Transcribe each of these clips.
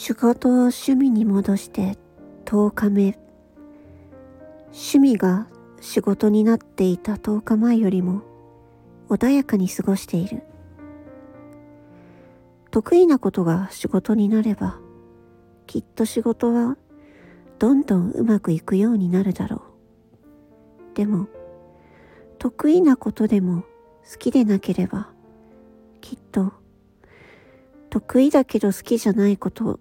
仕事を趣味に戻して10日目。趣味が仕事になっていた10日前よりも穏やかに過ごしている。得意なことが仕事になれば、きっと仕事はどんどんうまくいくようになるだろう。でも、得意なことでも好きでなければ、きっと得意だけど好きじゃないこと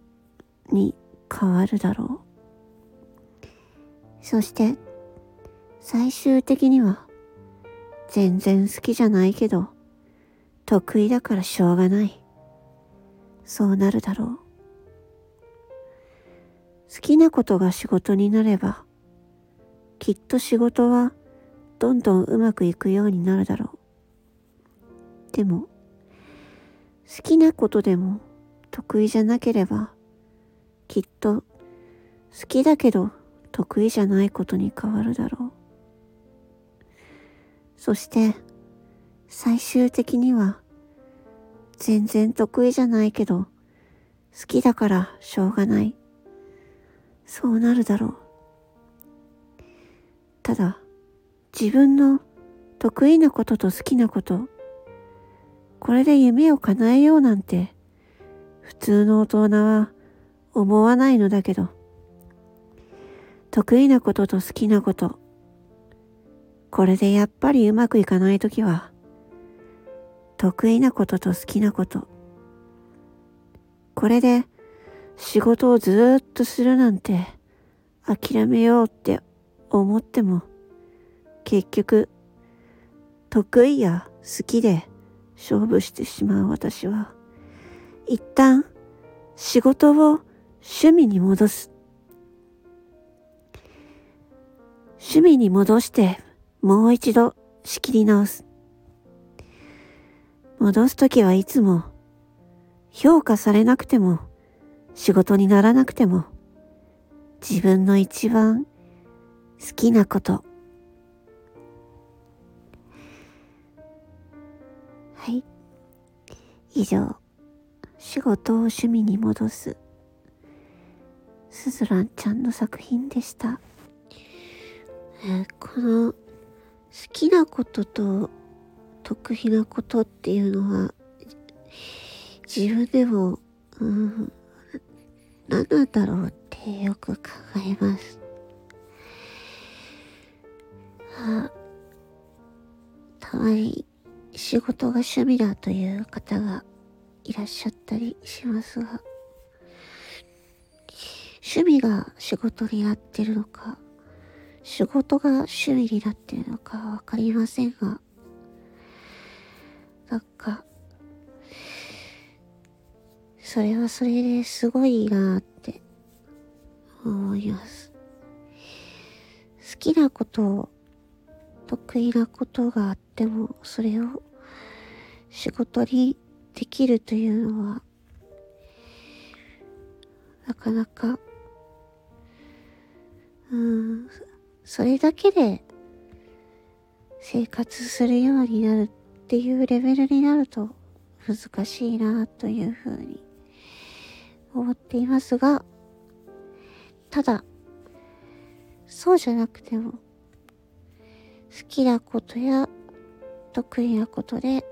に変わるだろう。そして最終的には全然好きじゃないけど得意だからしょうがない。そうなるだろう。好きなことが仕事になればきっと仕事はどんどんうまくいくようになるだろう。でも好きなことでも得意じゃなければきっと好きだけど得意じゃないことに変わるだろう。そして最終的には全然得意じゃないけど好きだからしょうがない。そうなるだろう。ただ自分の得意なことと好きなことこれで夢を叶えようなんて普通の大人は思わないのだけど、得意なことと好きなこと、これでやっぱりうまくいかないときは、得意なことと好きなこと、これで仕事をずっとするなんて諦めようって思っても、結局、得意や好きで勝負してしまう私は、一旦仕事を趣味に戻す。趣味に戻してもう一度仕切り直す。戻すときはいつも評価されなくても仕事にならなくても自分の一番好きなことはい以上仕事を趣味に戻すすずらんちゃんの作品でした。えー、この好きなことと得意なことっていうのは自分でも、うん、何なんだろうってよく考えます。あたまに仕事が趣味だという方がいらっしゃったりしますが趣味が仕事になってるのか、仕事が趣味になってるのかわかりませんが、なんか、それはそれですごいなって思います。好きなことを、得意なことがあっても、それを仕事にできるというのは、なかなかうん、それだけで生活するようになるっていうレベルになると難しいなというふうに思っていますが、ただ、そうじゃなくても、好きなことや得意なことで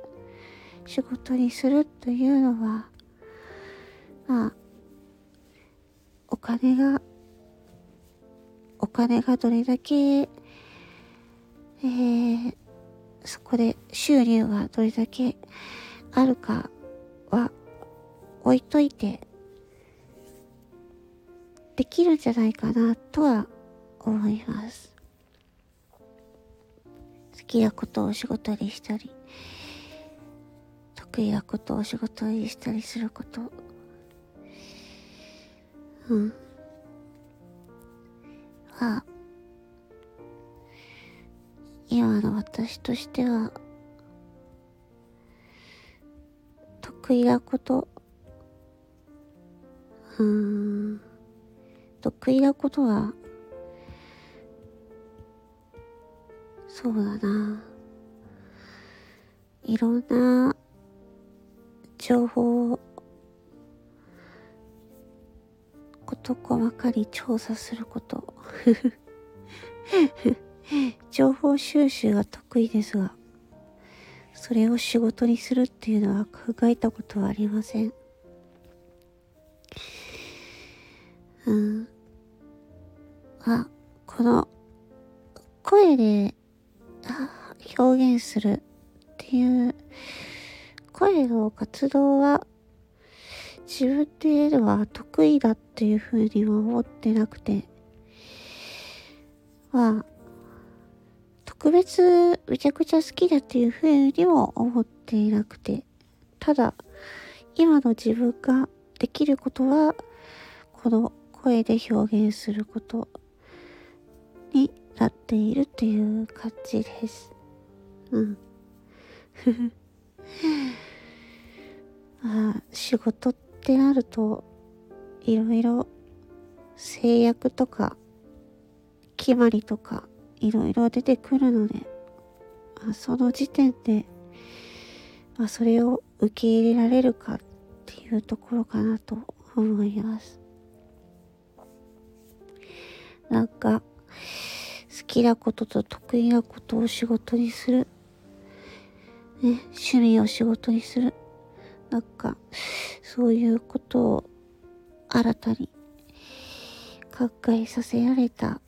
仕事にするというのは、まあ、お金が金がどれだけ、えー、そこで収入がどれだけあるかは置いといてできるんじゃないかなとは思います。好きなことを仕事にしたり得意なことを仕事にしたりすることうんは今の私としては得意なことうん得意なことはそうだな。いろんな情報を事細かに調査すること。情報収集が得意ですがそれを仕事にするっていうのは考えたことはありません。うん。あこの声で表現するっていう声の活動は自分では得意だっていうふうには思ってなくてまあ特別めちゃくちゃ好きだっていうふうにも思っていなくてただ今の自分ができることはこの声で表現することになっているっていう感じです。うん。まあ、仕事ってってなると、いろいろ制約とか、決まりとか、いろいろ出てくるので、まあ、その時点で、まあ、それを受け入れられるかっていうところかなと思います。なんか、好きなことと得意なことを仕事にする。ね、趣味を仕事にする。なんか、そういうことを新たに考えさせられた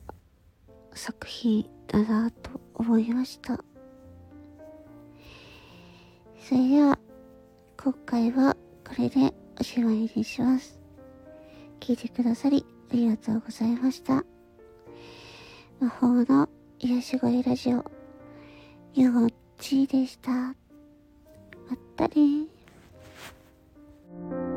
作品だなと思いました。それでは、今回はこれでおしまいにします。聞いてくださりありがとうございました。魔法の癒し声ラジオ、ゆうちでした。まったね thank you